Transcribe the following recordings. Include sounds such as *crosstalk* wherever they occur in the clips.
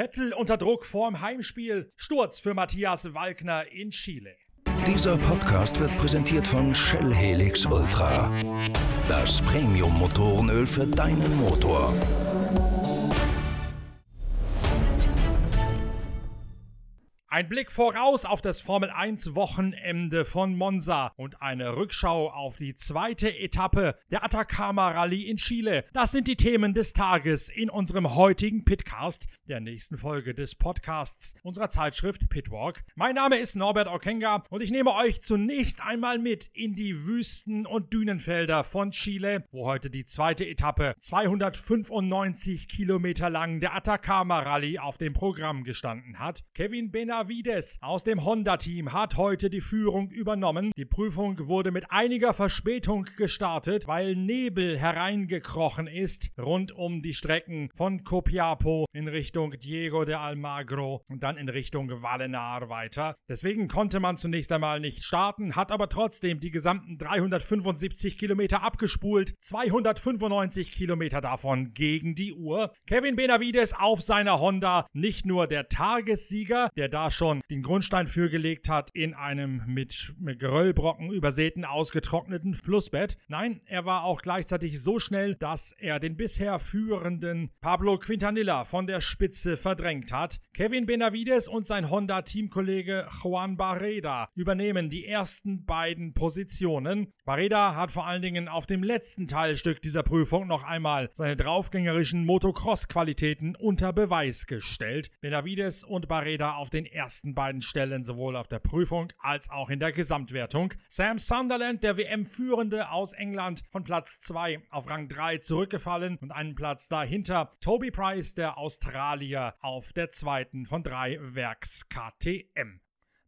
Vettel unter Druck vorm Heimspiel. Sturz für Matthias Walkner in Chile. Dieser Podcast wird präsentiert von Shell Helix Ultra. Das Premium-Motorenöl für deinen Motor. Ein Blick voraus auf das Formel 1 Wochenende von Monza und eine Rückschau auf die zweite Etappe der Atacama Rallye in Chile. Das sind die Themen des Tages in unserem heutigen Pitcast, der nächsten Folge des Podcasts unserer Zeitschrift Pitwalk. Mein Name ist Norbert Okenga und ich nehme euch zunächst einmal mit in die Wüsten und Dünenfelder von Chile, wo heute die zweite Etappe 295 Kilometer lang der Atacama Rallye auf dem Programm gestanden hat. Kevin Benavides Benavides aus dem Honda-Team hat heute die Führung übernommen. Die Prüfung wurde mit einiger Verspätung gestartet, weil Nebel hereingekrochen ist rund um die Strecken von Copiapo in Richtung Diego de Almagro und dann in Richtung Vallenar weiter. Deswegen konnte man zunächst einmal nicht starten, hat aber trotzdem die gesamten 375 Kilometer abgespult, 295 Kilometer davon gegen die Uhr. Kevin Benavides auf seiner Honda, nicht nur der Tagessieger, der da schon den Grundstein für gelegt hat in einem mit, Geröllbrocken übersäten, ausgetrockneten Flussbett. Nein, er war auch gleichzeitig so schnell, dass er den bisher führenden Pablo Quintanilla von der Spitze verdrängt hat. Kevin Benavides und sein Honda-Teamkollege Juan Barreda übernehmen die ersten beiden Positionen. Barreda hat vor allen Dingen auf dem letzten Teilstück dieser Prüfung noch einmal seine draufgängerischen Motocross-Qualitäten unter Beweis gestellt. Benavides und Barreda auf den ersten beiden Stellen sowohl auf der Prüfung als auch in der Gesamtwertung. Sam Sunderland, der WM-Führende aus England, von Platz 2 auf Rang 3 zurückgefallen und einen Platz dahinter Toby Price, der Australier, auf der zweiten von drei Werks KTM.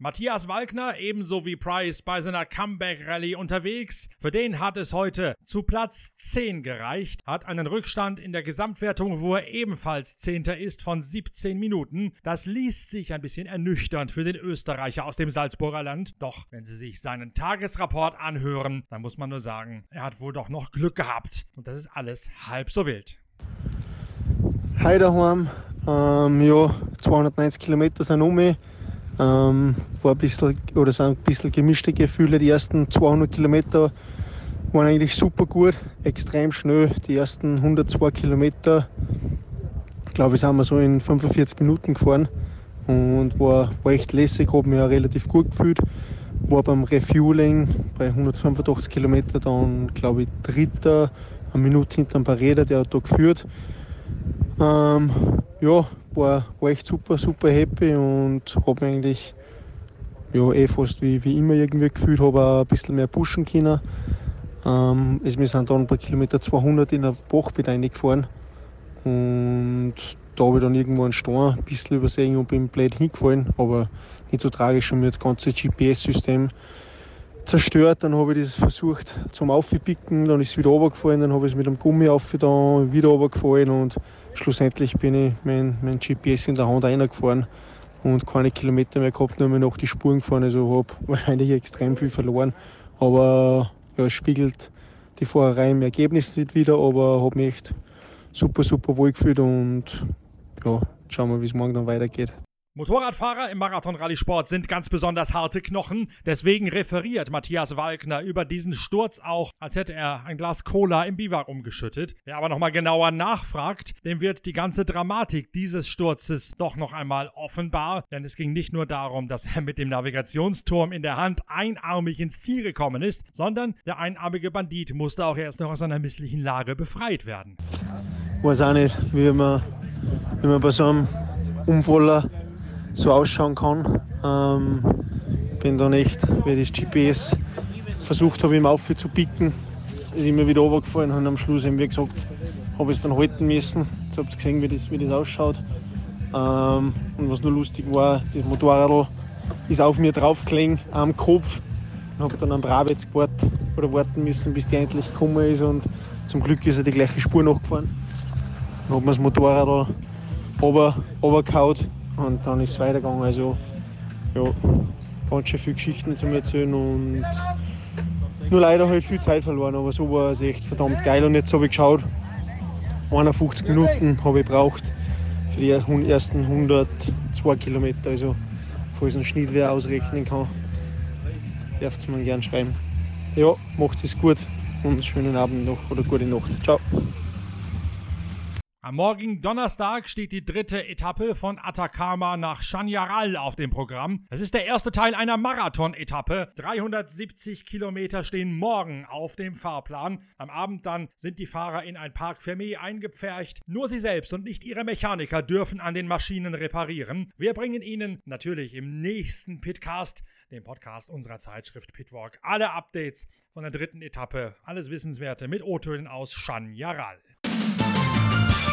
Matthias Walkner, ebenso wie Price bei seiner Comeback-Rallye unterwegs. Für den hat es heute zu Platz 10 gereicht, hat einen Rückstand in der Gesamtwertung, wo er ebenfalls Zehnter ist, von 17 Minuten. Das liest sich ein bisschen ernüchternd für den Österreicher aus dem Salzburger Land. Doch, wenn Sie sich seinen Tagesrapport anhören, dann muss man nur sagen, er hat wohl doch noch Glück gehabt. Und das ist alles halb so wild. Hi daheim. Ähm, ja, 290 Kilometer sind um mich. Ähm, war ein bisschen, oder sind ein bisschen gemischte Gefühle. Die ersten 200 Kilometer waren eigentlich super gut, extrem schnell. Die ersten 102 Kilometer, glaube ich, sind wir so in 45 Minuten gefahren und war, war echt lässig, habe mich auch relativ gut gefühlt. War beim Refueling bei 185 Kilometer dann, glaube ich, Dritter, eine Minute hinter dem Pareder, der hat da geführt. Ähm, ja, war, war echt super, super happy und habe eigentlich ja, eh fast wie, wie immer irgendwie gefühlt, habe auch ein bisschen mehr pushen können. Ähm, also wir sind dann bei Kilometer 200 in ein Bachbett reingefahren und da habe ich dann irgendwo einen Stein ein bisschen übersehen und bin blöd hingefallen, aber nicht so tragisch, schon mir das ganze GPS-System zerstört. Dann habe ich das versucht zum Aufpicken, dann ist es wieder runtergefallen, dann habe ich es mit dem Gummi aufgetan, wieder runtergefallen und schlussendlich bin ich mein, mein GPS in der Hand reingefahren und keine Kilometer mehr gehabt, nur mehr noch die Spuren gefahren. Also habe *laughs* wahrscheinlich extrem viel verloren. Aber ja, es spiegelt die Fahrerei im Ergebnis nicht wieder, aber habe mich echt super, super wohl gefühlt und ja, schauen wir, wie es morgen dann weitergeht. Motorradfahrer im Marathon-Rallye-Sport sind ganz besonders harte Knochen. Deswegen referiert Matthias Walkner über diesen Sturz auch, als hätte er ein Glas Cola im Biwak umgeschüttet. Wer aber nochmal genauer nachfragt, dem wird die ganze Dramatik dieses Sturzes doch noch einmal offenbar. Denn es ging nicht nur darum, dass er mit dem Navigationsturm in der Hand einarmig ins Ziel gekommen ist, sondern der einarmige Bandit musste auch erst noch aus seiner misslichen Lage befreit werden. Ich weiß auch nicht, wie man, wie man bei so einem Unfall so ausschauen kann. Ähm, bin dann echt, wie das GPS versucht habe, im Aufe zu picken, ist immer wieder runtergefallen und am Schluss eben, wie gesagt, habe ich es dann halten müssen. Jetzt habt ihr gesehen, wie das, wie das ausschaut. Ähm, und was nur lustig war, das Motorrad ist auf mir draufgelegen am Kopf und habe dann am Brabetz gewartet oder warten müssen, bis die endlich gekommen ist und zum Glück ist er die gleiche Spur nachgefahren. Dann hat man das Motorrad runter, runtergehauen und dann ist es weitergegangen. Also ja, ganz schön viele Geschichten zu erzählen und nur leider halt viel Zeit verloren, aber so war es echt verdammt geil. Und jetzt habe ich geschaut, 51 Minuten habe ich gebraucht für die ersten 102 Kilometer. Also, falls ein Schnitt wer ausrechnen kann, darf es mir gern schreiben. Ja, macht es gut und einen schönen Abend noch oder gute Nacht. Ciao. Am morgigen Donnerstag steht die dritte Etappe von Atacama nach Chañaral auf dem Programm. Es ist der erste Teil einer Marathon-Etappe. 370 Kilometer stehen morgen auf dem Fahrplan. Am Abend dann sind die Fahrer in ein Park Fermé eingepfercht. Nur sie selbst und nicht ihre Mechaniker dürfen an den Maschinen reparieren. Wir bringen Ihnen natürlich im nächsten Pitcast, dem Podcast unserer Zeitschrift Pitwalk, alle Updates von der dritten Etappe, alles Wissenswerte mit O-Tönen aus Chañaral.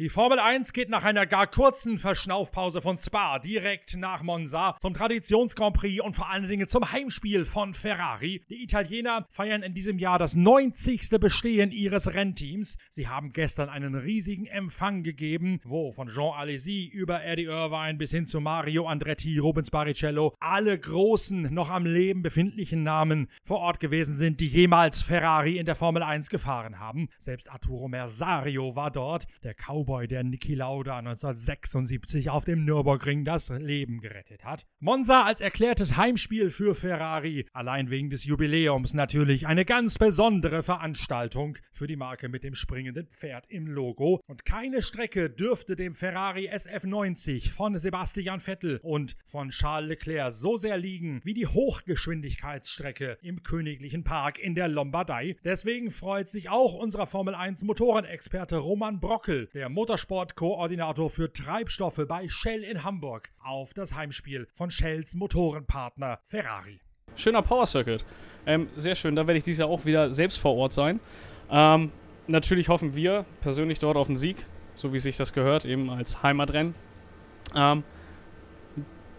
Die Formel 1 geht nach einer gar kurzen Verschnaufpause von Spa direkt nach Monza zum Traditions-Grand Prix und vor allen Dingen zum Heimspiel von Ferrari. Die Italiener feiern in diesem Jahr das 90. Bestehen ihres Rennteams. Sie haben gestern einen riesigen Empfang gegeben, wo von Jean Alesi über Eddie Irvine bis hin zu Mario Andretti, Rubens Barrichello alle großen, noch am Leben befindlichen Namen vor Ort gewesen sind, die jemals Ferrari in der Formel 1 gefahren haben. Selbst Arturo Mersario war dort, der Cowboy Cowboy, der Niki Lauda 1976 auf dem Nürburgring das Leben gerettet hat. Monza als erklärtes Heimspiel für Ferrari, allein wegen des Jubiläums natürlich eine ganz besondere Veranstaltung für die Marke mit dem springenden Pferd im Logo. Und keine Strecke dürfte dem Ferrari SF90 von Sebastian Vettel und von Charles Leclerc so sehr liegen wie die Hochgeschwindigkeitsstrecke im Königlichen Park in der Lombardei. Deswegen freut sich auch unser Formel 1 Motorenexperte Roman Brockel, der Motorsportkoordinator für Treibstoffe bei Shell in Hamburg, auf das Heimspiel von Shells Motorenpartner Ferrari. Schöner Power Circuit. Ähm, sehr schön, da werde ich dieses Jahr auch wieder selbst vor Ort sein. Ähm, natürlich hoffen wir persönlich dort auf einen Sieg, so wie sich das gehört, eben als Heimatrennen. Ähm,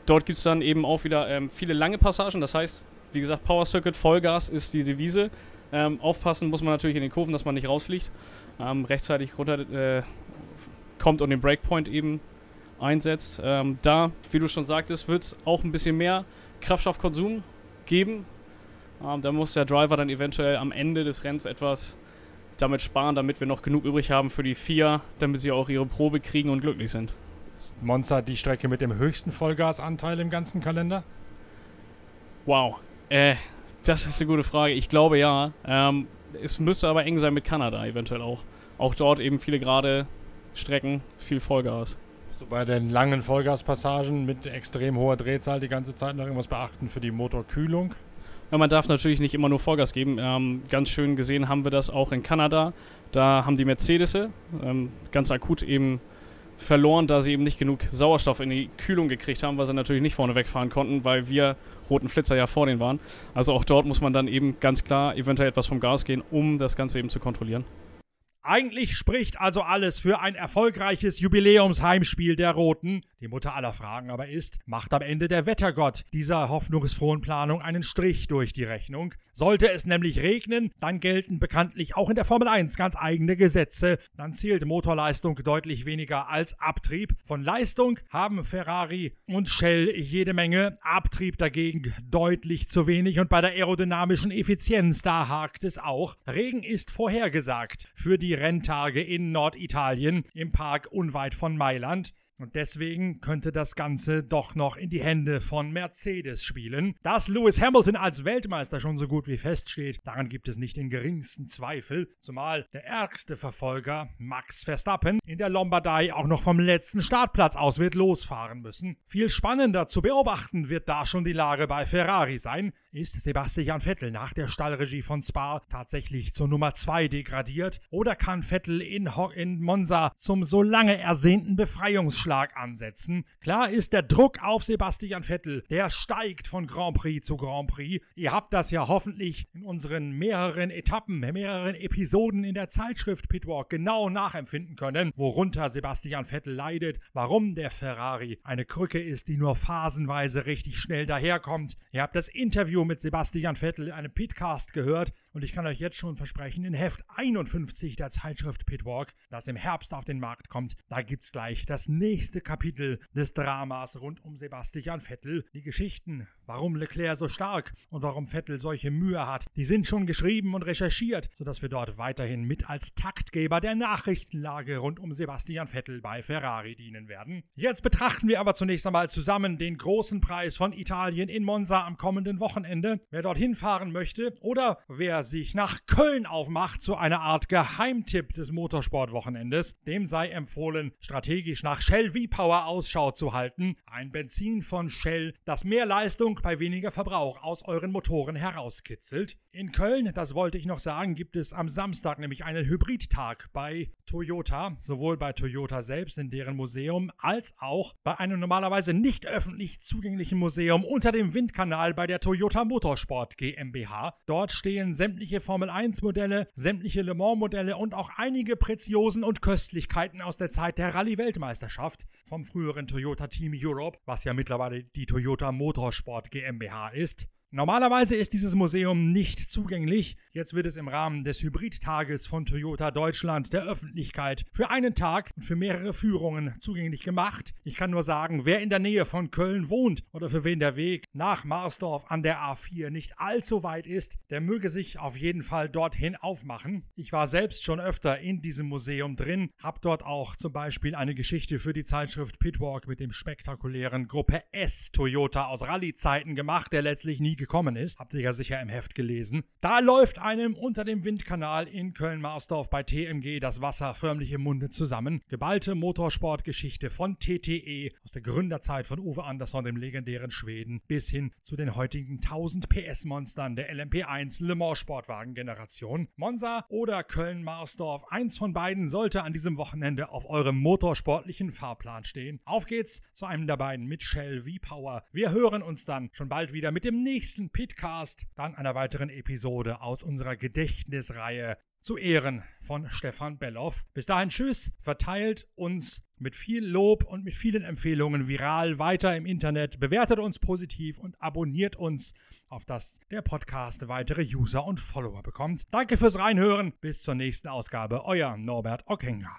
dort gibt es dann eben auch wieder ähm, viele lange Passagen, das heißt, wie gesagt, Power Circuit, Vollgas ist die Devise. Ähm, aufpassen muss man natürlich in den Kurven, dass man nicht rausfliegt. Ähm, rechtzeitig runter, äh, kommt und den Breakpoint eben einsetzt. Ähm, da, wie du schon sagtest, wird es auch ein bisschen mehr Kraftstoffkonsum geben. Ähm, da muss der Driver dann eventuell am Ende des Rennens etwas damit sparen, damit wir noch genug übrig haben für die vier, damit sie auch ihre Probe kriegen und glücklich sind. Monza die Strecke mit dem höchsten Vollgasanteil im ganzen Kalender? Wow, äh, das ist eine gute Frage. Ich glaube ja. Ähm, es müsste aber eng sein mit Kanada eventuell auch. Auch dort eben viele gerade Strecken viel Vollgas. So bei den langen Vollgaspassagen mit extrem hoher Drehzahl die ganze Zeit noch irgendwas beachten für die Motorkühlung? Ja, man darf natürlich nicht immer nur Vollgas geben. Ähm, ganz schön gesehen haben wir das auch in Kanada. Da haben die Mercedes ähm, ganz akut eben verloren, da sie eben nicht genug Sauerstoff in die Kühlung gekriegt haben, weil sie natürlich nicht vorne wegfahren konnten, weil wir roten Flitzer ja vor denen waren. Also auch dort muss man dann eben ganz klar eventuell etwas vom Gas gehen, um das Ganze eben zu kontrollieren. Eigentlich spricht also alles für ein erfolgreiches Jubiläumsheimspiel der Roten. Die Mutter aller Fragen aber ist, macht am Ende der Wettergott dieser hoffnungsfrohen Planung einen Strich durch die Rechnung? Sollte es nämlich regnen, dann gelten bekanntlich auch in der Formel 1 ganz eigene Gesetze. Dann zählt Motorleistung deutlich weniger als Abtrieb. Von Leistung haben Ferrari und Shell jede Menge, Abtrieb dagegen deutlich zu wenig und bei der aerodynamischen Effizienz da hakt es auch. Regen ist vorhergesagt für die Renntage in Norditalien im Park unweit von Mailand. Und deswegen könnte das Ganze doch noch in die Hände von Mercedes spielen. Dass Lewis Hamilton als Weltmeister schon so gut wie feststeht, daran gibt es nicht den geringsten Zweifel, zumal der ärgste Verfolger, Max Verstappen, in der Lombardei auch noch vom letzten Startplatz aus wird losfahren müssen. Viel spannender zu beobachten wird da schon die Lage bei Ferrari sein. Ist Sebastian Vettel nach der Stallregie von Spa tatsächlich zur Nummer 2 degradiert? Oder kann Vettel in, Ho in Monza zum so lange ersehnten Befreiungsschlag ansetzen. Klar ist der Druck auf Sebastian Vettel, der steigt von Grand Prix zu Grand Prix. Ihr habt das ja hoffentlich in unseren mehreren Etappen, mehreren Episoden in der Zeitschrift Pitwalk genau nachempfinden können, worunter Sebastian Vettel leidet, warum der Ferrari eine Krücke ist, die nur phasenweise richtig schnell daherkommt. Ihr habt das Interview mit Sebastian Vettel, einem Pitcast gehört Und ich kann euch jetzt schon versprechen, in Heft 51 der Zeitschrift Pitwalk, das im Herbst auf den Markt kommt, da gibt's gleich das nächste Kapitel des Dramas rund um Sebastian Vettel. Die Geschichten, warum Leclerc so stark und warum Vettel solche Mühe hat, die sind schon geschrieben und recherchiert, sodass wir dort weiterhin mit als Taktgeber der Nachrichtenlage rund um Sebastian Vettel bei Ferrari dienen werden. Jetzt betrachten wir aber zunächst einmal zusammen den großen Preis von Italien in Monza am kommenden Wochenende. Wer dorthin fahren möchte oder wer sich nach Köln aufmacht zu einer Art Geheimtipp des Motorsportwochenendes, dem sei empfohlen, strategisch nach Shell V-Power Ausschau zu halten. Ein Benzin von Shell, das mehr Leistung bei weniger Verbrauch aus euren Motoren herauskitzelt. In Köln, das wollte ich noch sagen, gibt es am Samstag nämlich einen Hybridtag bei Toyota, sowohl bei Toyota selbst in deren Museum als auch bei einem normalerweise nicht öffentlich zugänglichen Museum unter dem Windkanal bei der Toyota Motorsport GmbH. Dort stehen sämtliche Formel 1 Modelle, sämtliche Le Mans Modelle und auch einige Preziosen und Köstlichkeiten aus der Zeit der Rallye Weltmeisterschaft vom früheren Toyota Team Europe, was ja mittlerweile die Toyota Motorsport GmbH ist. Normalerweise ist dieses Museum nicht zugänglich. Jetzt wird es im Rahmen des Hybridtages von Toyota Deutschland der Öffentlichkeit für einen Tag und für mehrere Führungen zugänglich gemacht. Ich kann nur sagen, wer in der Nähe von Köln wohnt oder für wen der Weg nach Marsdorf an der A4 nicht allzu weit ist, der möge sich auf jeden Fall dorthin aufmachen. Ich war selbst schon öfter in diesem Museum drin, hab dort auch zum Beispiel eine Geschichte für die Zeitschrift Pitwalk mit dem spektakulären Gruppe S Toyota aus Rallye-Zeiten gemacht, der letztlich nie gekommen ist. Habt ihr ja sicher im Heft gelesen. Da läuft einem unter dem Windkanal in Köln-Marsdorf bei TMG das Wasser förmlich im Munde zusammen. Geballte Motorsportgeschichte von TTE aus der Gründerzeit von Uwe Andersson, dem legendären Schweden, bis hin zu den heutigen 1000 PS-Monstern der LMP1 Le Mans Sportwagen-Generation. Monza oder Köln-Marsdorf, eins von beiden sollte an diesem Wochenende auf eurem motorsportlichen Fahrplan stehen. Auf geht's zu einem der beiden mit Shell V-Power. Wir hören uns dann schon bald wieder mit dem nächsten nächsten Pitcast, dann einer weiteren Episode aus unserer Gedächtnisreihe zu Ehren von Stefan Belloff. Bis dahin tschüss, verteilt uns mit viel Lob und mit vielen Empfehlungen viral weiter im Internet, bewertet uns positiv und abonniert uns, auf dass der Podcast weitere User und Follower bekommt. Danke fürs Reinhören, bis zur nächsten Ausgabe, euer Norbert Ockenger.